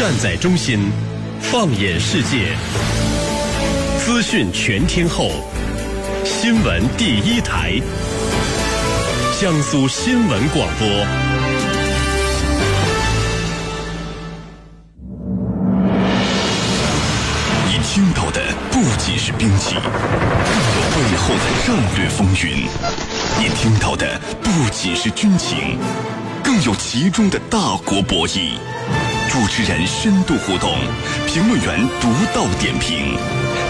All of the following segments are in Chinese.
站在中心，放眼世界，资讯全天候，新闻第一台，江苏新闻广播。你听到的不仅是兵器，更有背后的战略风云；你听到的不仅是军情，更有其中的大国博弈。主持人深度互动，评论员独到点评，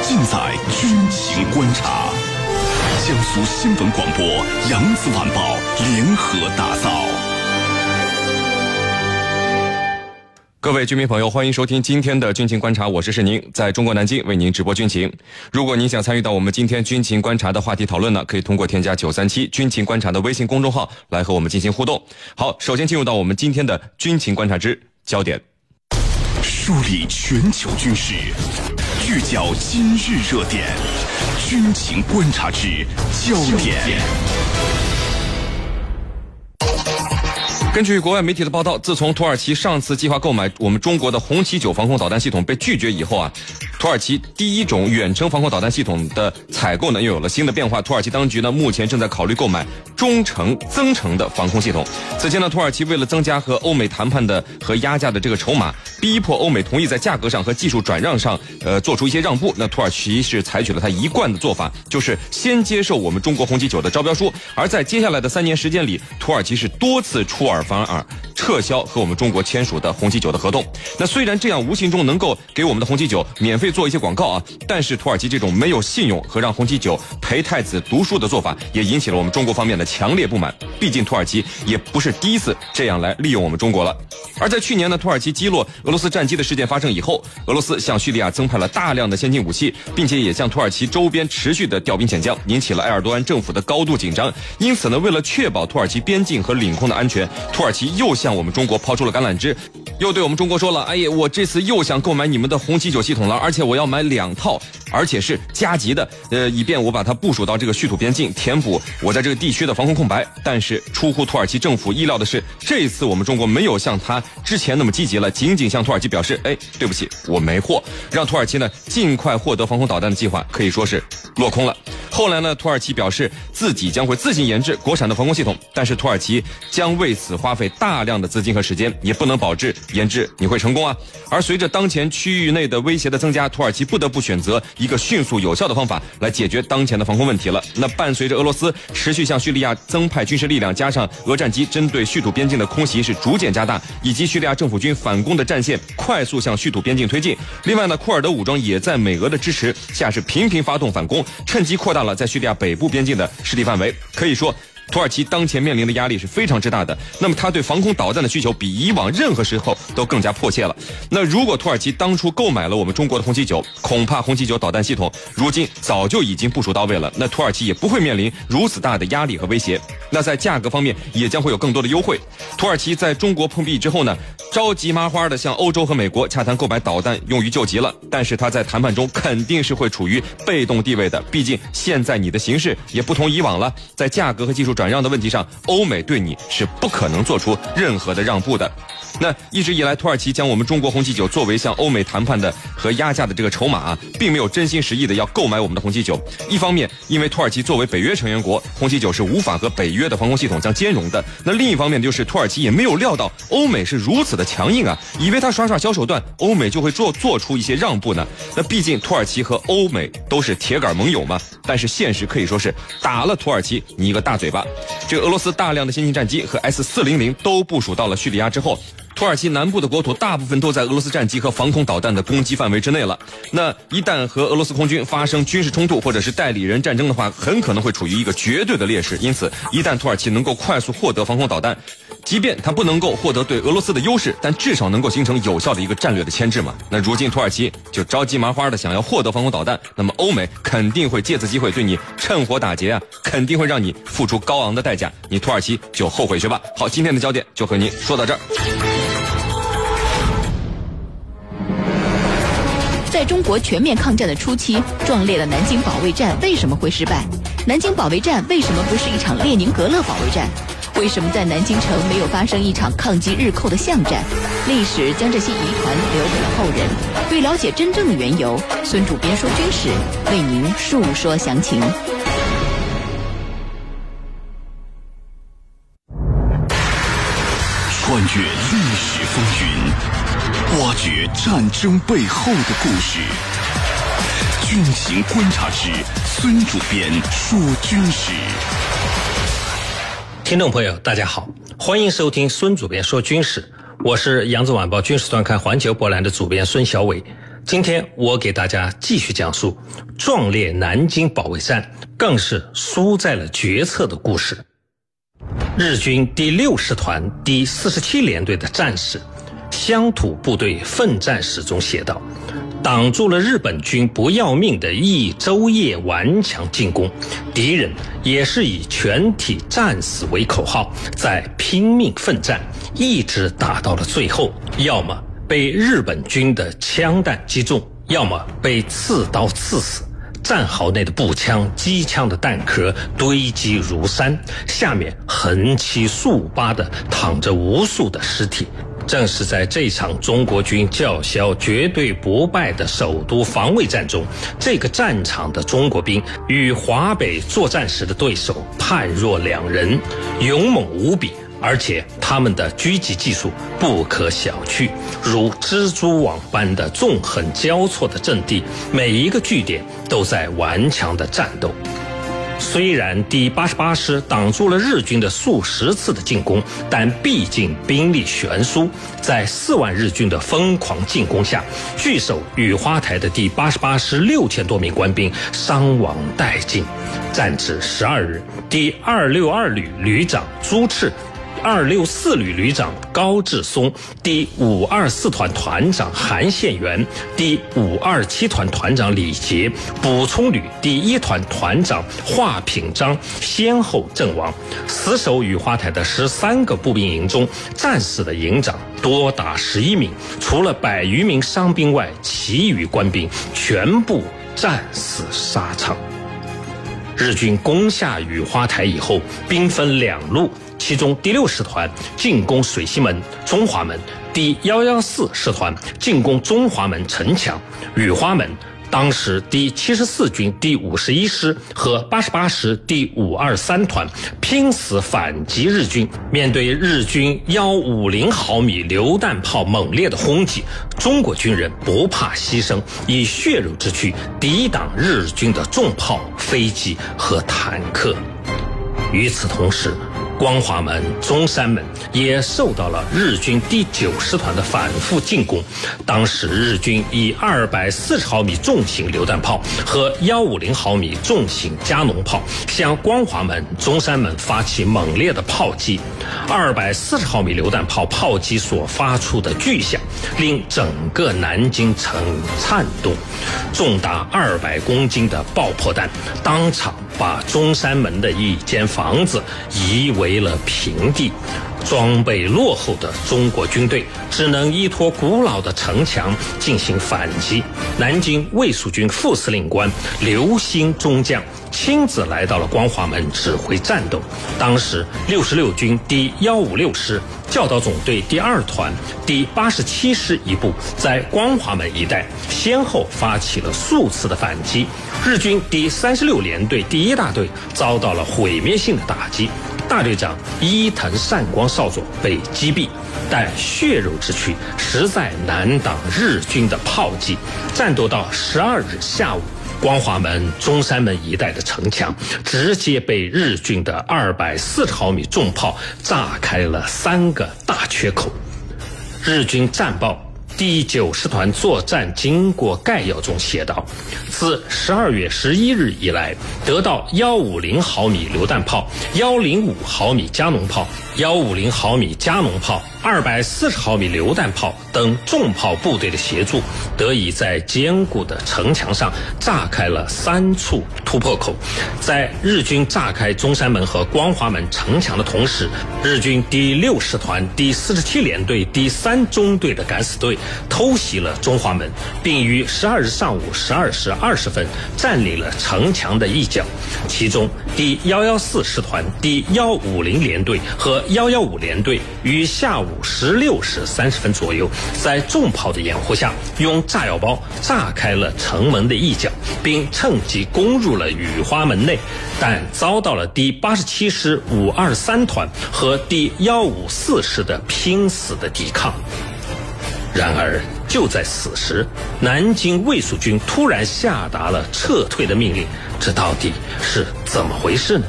尽在军情观察。江苏新闻广播、扬子晚报联合打造。各位军民朋友，欢迎收听今天的军情观察，我是世宁，在中国南京为您直播军情。如果您想参与到我们今天军情观察的话题讨论呢，可以通过添加九三七军情观察的微信公众号来和我们进行互动。好，首先进入到我们今天的军情观察之焦点。梳理全球军事，聚焦今日热点，军情观察之焦点。根据国外媒体的报道，自从土耳其上次计划购买我们中国的红旗九防空导弹系统被拒绝以后啊，土耳其第一种远程防空导弹系统的采购呢又有了新的变化。土耳其当局呢目前正在考虑购买中程增程的防空系统。此前呢，土耳其为了增加和欧美谈判的和压价的这个筹码，逼迫欧美同意在价格上和技术转让上呃做出一些让步。那土耳其是采取了他一贯的做法，就是先接受我们中国红旗九的招标书，而在接下来的三年时间里，土耳其是多次出尔。反尔撤销和我们中国签署的红旗九的合同。那虽然这样无形中能够给我们的红旗九免费做一些广告啊，但是土耳其这种没有信用和让红旗九陪太子读书的做法，也引起了我们中国方面的强烈不满。毕竟土耳其也不是第一次这样来利用我们中国了。而在去年呢，土耳其击落俄罗斯战机的事件发生以后，俄罗斯向叙利亚增派了大量的先进武器，并且也向土耳其周边持续的调兵遣将，引起了埃尔多安政府的高度紧张。因此呢，为了确保土耳其边境和领空的安全，土耳其又向我们中国抛出了橄榄枝，又对我们中国说了：“哎呀，我这次又想购买你们的红旗九系统了，而且我要买两套，而且是加急的，呃，以便我把它部署到这个叙土边境，填补我在这个地区的防空空白。”但是出乎土耳其政府意料的是，这一次我们中国没有像他之前那么积极了，仅仅向土耳其表示：“哎，对不起，我没货。”让土耳其呢尽快获得防空导弹的计划可以说是落空了。后来呢，土耳其表示自己将会自行研制国产的防空系统，但是土耳其将为此花费大量的资金和时间，也不能保证研制你会成功啊。而随着当前区域内的威胁的增加，土耳其不得不选择一个迅速有效的方法来解决当前的防空问题了。那伴随着俄罗斯持续向叙利亚增派军事力量，加上俄战机针对叙土边境的空袭是逐渐加大，以及叙利亚政府军反攻的战线快速向叙土边境推进。另外呢，库尔德武装也在美俄的支持下是频频发动反攻，趁机扩大了在叙利亚北部边境的势力范围。可以说。土耳其当前面临的压力是非常之大的，那么他对防空导弹的需求比以往任何时候都更加迫切了。那如果土耳其当初购买了我们中国的红旗九，恐怕红旗九导弹系统如今早就已经部署到位了，那土耳其也不会面临如此大的压力和威胁。那在价格方面也将会有更多的优惠。土耳其在中国碰壁之后呢，着急麻花的向欧洲和美国洽谈购买导弹用于救急了，但是他在谈判中肯定是会处于被动地位的，毕竟现在你的形势也不同以往了，在价格和技术。转让的问题上，欧美对你是不可能做出任何的让步的。那一直以来，土耳其将我们中国红旗九作为向欧美谈判的和压价的这个筹码啊，并没有真心实意的要购买我们的红旗九。一方面，因为土耳其作为北约成员国，红旗九是无法和北约的防空系统相兼容的。那另一方面，就是土耳其也没有料到欧美是如此的强硬啊，以为他耍耍小手段，欧美就会做做出一些让步呢。那毕竟土耳其和欧美都是铁杆盟友嘛。但是现实可以说是打了土耳其你一个大嘴巴。这个俄罗斯大量的先进战机和 S 四零零都部署到了叙利亚之后。土耳其南部的国土大部分都在俄罗斯战机和防空导弹的攻击范围之内了。那一旦和俄罗斯空军发生军事冲突或者是代理人战争的话，很可能会处于一个绝对的劣势。因此，一旦土耳其能够快速获得防空导弹，即便它不能够获得对俄罗斯的优势，但至少能够形成有效的一个战略的牵制嘛。那如今土耳其就着急麻花的想要获得防空导弹，那么欧美肯定会借此机会对你趁火打劫啊，肯定会让你付出高昂的代价。你土耳其就后悔去吧。好，今天的焦点就和您说到这儿。中国全面抗战的初期，壮烈的南京保卫战为什么会失败？南京保卫战为什么不是一场列宁格勒保卫战？为什么在南京城没有发生一场抗击日寇的巷战？历史将这些疑团留给了后人。为了解真正的缘由，孙主编说军事为您述说详情。穿越历史风云，挖掘战争背后的故事。军情观察之孙主编说军事。听众朋友，大家好，欢迎收听孙主编说军事，我是扬子晚报军事专刊环球博览的主编孙小伟。今天我给大家继续讲述壮烈南京保卫战，更是输在了决策的故事。日军第六师团第四十七联队的战士，乡土部队奋战史中写道：“挡住了日本军不要命的一周夜顽强进攻，敌人也是以全体战死为口号，在拼命奋战，一直打到了最后，要么被日本军的枪弹击中，要么被刺刀刺死。”战壕内的步枪、机枪的弹壳堆积如山，下面横七竖八的躺着无数的尸体。正是在这场中国军叫嚣绝对不败的首都防卫战中，这个战场的中国兵与华北作战时的对手判若两人，勇猛无比。而且他们的狙击技术不可小觑，如蜘蛛网般的纵横交错的阵地，每一个据点都在顽强的战斗。虽然第八十八师挡住了日军的数十次的进攻，但毕竟兵力悬殊，在四万日军的疯狂进攻下，据守雨花台的第八十八师六千多名官兵伤亡殆尽。战至十二日，第二六二旅旅长朱赤。二六四旅旅长高志松，第五二四团团长韩宪元，第五二七团团长李杰，补充旅第一团团长华品章先后阵亡。死守雨花台的十三个步兵营中，战死的营长多达十一名，除了百余名伤兵外，其余官兵全部战死沙场。日军攻下雨花台以后，兵分两路。其中第六师团进攻水西门、中华门，第幺幺四师团进攻中华门城墙、雨花门。当时第七十四军第五十一师和八十八师第五二三团拼死反击日军，面对日军幺五零毫米榴弹炮猛烈的轰击，中国军人不怕牺牲，以血肉之躯抵挡日军的重炮、飞机和坦克。与此同时，光华门、中山门也受到了日军第九师团的反复进攻。当时日军以二百四十毫米重型榴弹炮和幺五零毫米重型加农炮向光华门、中山门发起猛烈的炮击。二百四十毫米榴弹炮炮击所发出的巨响，令整个南京城颤动。重达二百公斤的爆破弹当场把中山门的一间房子夷为。了平地，装备落后的中国军队只能依托古老的城墙进行反击。南京卫戍军副司令官刘兴中将亲自来到了光华门指挥战斗。当时，六十六军第幺五六师教导总队第二团第八十七师一部在光华门一带先后发起了数次的反击，日军第三十六联队第一大队遭到了毁灭性的打击。大队长伊藤善光少佐被击毙，但血肉之躯实在难挡日军的炮击。战斗到十二日下午，光华门、中山门一带的城墙直接被日军的二百四十毫米重炮炸开了三个大缺口。日军战报。第九师团作战经过概要中写道：自十二月十一日以来，得到幺五零毫米榴弹炮、幺零五毫米加农炮、幺五零毫米加农炮。二百四十毫米榴弹炮等重炮部队的协助，得以在坚固的城墙上炸开了三处突破口。在日军炸开中山门和光华门城墙的同时，日军第六师团第四十七联队第三中队的敢死队偷袭了中华门，并于十二日上午十二时二十分占领了城墙的一角。其中，第幺幺四师团、第幺五零联队和幺幺五联队于下午十六时三十分左右，在重炮的掩护下，用炸药包炸开了城门的一角，并趁机攻入了雨花门内，但遭到了第八十七师五二三团和第幺五四师的拼死的抵抗。然而，就在此时，南京卫戍军突然下达了撤退的命令，这到底是怎么回事呢？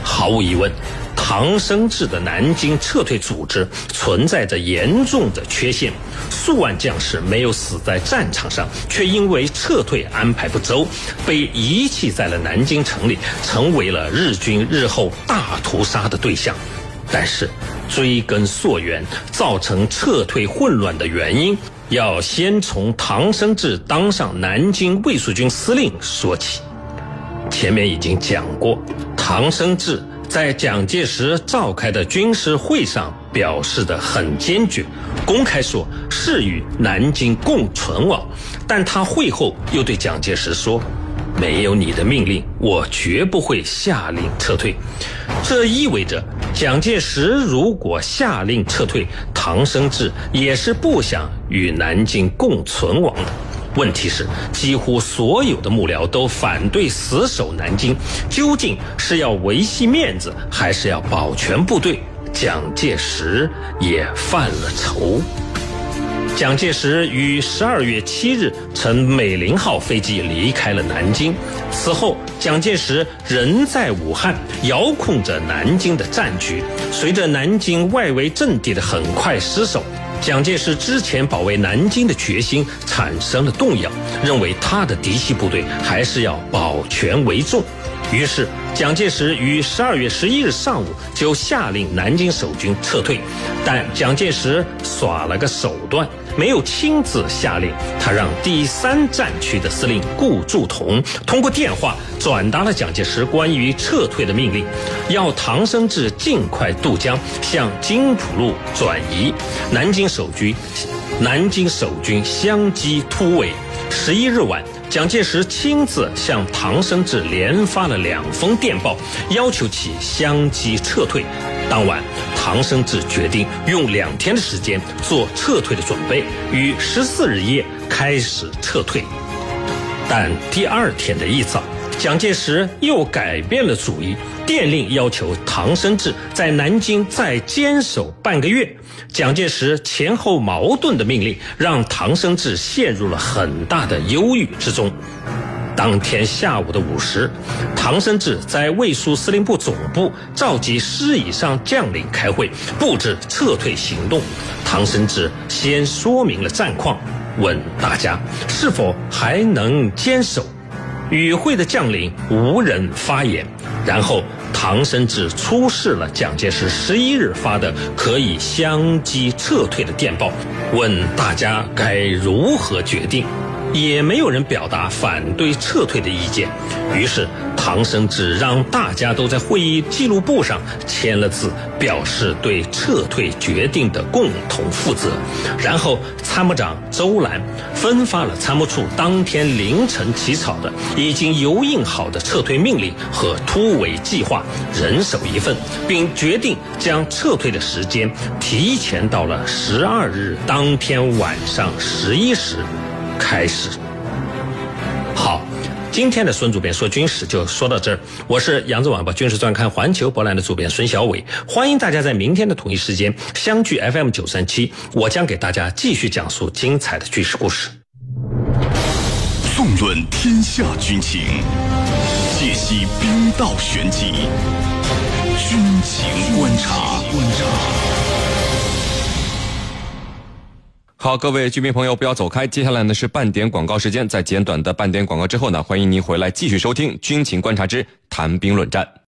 毫无疑问，唐生智的南京撤退组织存在着严重的缺陷，数万将士没有死在战场上，却因为撤退安排不周，被遗弃在了南京城里，成为了日军日后大屠杀的对象。但是，追根溯源，造成撤退混乱的原因，要先从唐生智当上南京卫戍军司令说起。前面已经讲过，唐生智在蒋介石召开的军事会上表示的很坚决，公开说是与南京共存亡，但他会后又对蒋介石说。没有你的命令，我绝不会下令撤退。这意味着，蒋介石如果下令撤退，唐生智也是不想与南京共存亡的。问题是，几乎所有的幕僚都反对死守南京，究竟是要维系面子，还是要保全部队？蒋介石也犯了愁。蒋介石于十二月七日乘美龄号飞机离开了南京。此后，蒋介石仍在武汉遥控着南京的战局。随着南京外围阵地的很快失守，蒋介石之前保卫南京的决心产生了动摇，认为他的嫡系部队还是要保全为重。于是，蒋介石于十二月十一日上午就下令南京守军撤退，但蒋介石耍了个手段。没有亲自下令，他让第三战区的司令顾祝同通过电话转达了蒋介石关于撤退的命令，要唐生智尽快渡江向金浦路转移。南京守军，南京守军相继突围。十一日晚，蒋介石亲自向唐生智连发了两封电报，要求其相机撤退。当晚，唐生智决定用两天的时间做撤退的准备，于十四日夜开始撤退。但第二天的一早，蒋介石又改变了主意，电令要求唐生智在南京再坚守半个月。蒋介石前后矛盾的命令，让唐生智陷入了很大的忧郁之中。当天下午的午时，唐生智在卫戍司令部总部召集师以上将领开会，布置撤退行动。唐生智先说明了战况，问大家是否还能坚守。与会的将领无人发言。然后，唐生智出示了蒋介石十一日发的可以相机撤退的电报，问大家该如何决定。也没有人表达反对撤退的意见，于是唐生智让大家都在会议记录簿上签了字，表示对撤退决定的共同负责。然后参谋长周兰分发了参谋处当天凌晨起草的已经油印好的撤退命令和突围计划，人手一份，并决定将撤退的时间提前到了十二日当天晚上十一时。开始，好，今天的孙主编说军事就说到这儿。我是扬子晚报军事专刊环球博览的主编孙小伟，欢迎大家在明天的同一时间相聚 FM 九三七，我将给大家继续讲述精彩的军事故事。纵论天下军情，解析兵道玄机，军情观察。好，各位居民朋友，不要走开。接下来呢是半点广告时间，在简短的半点广告之后呢，欢迎您回来继续收听《军情观察之谈兵论战》。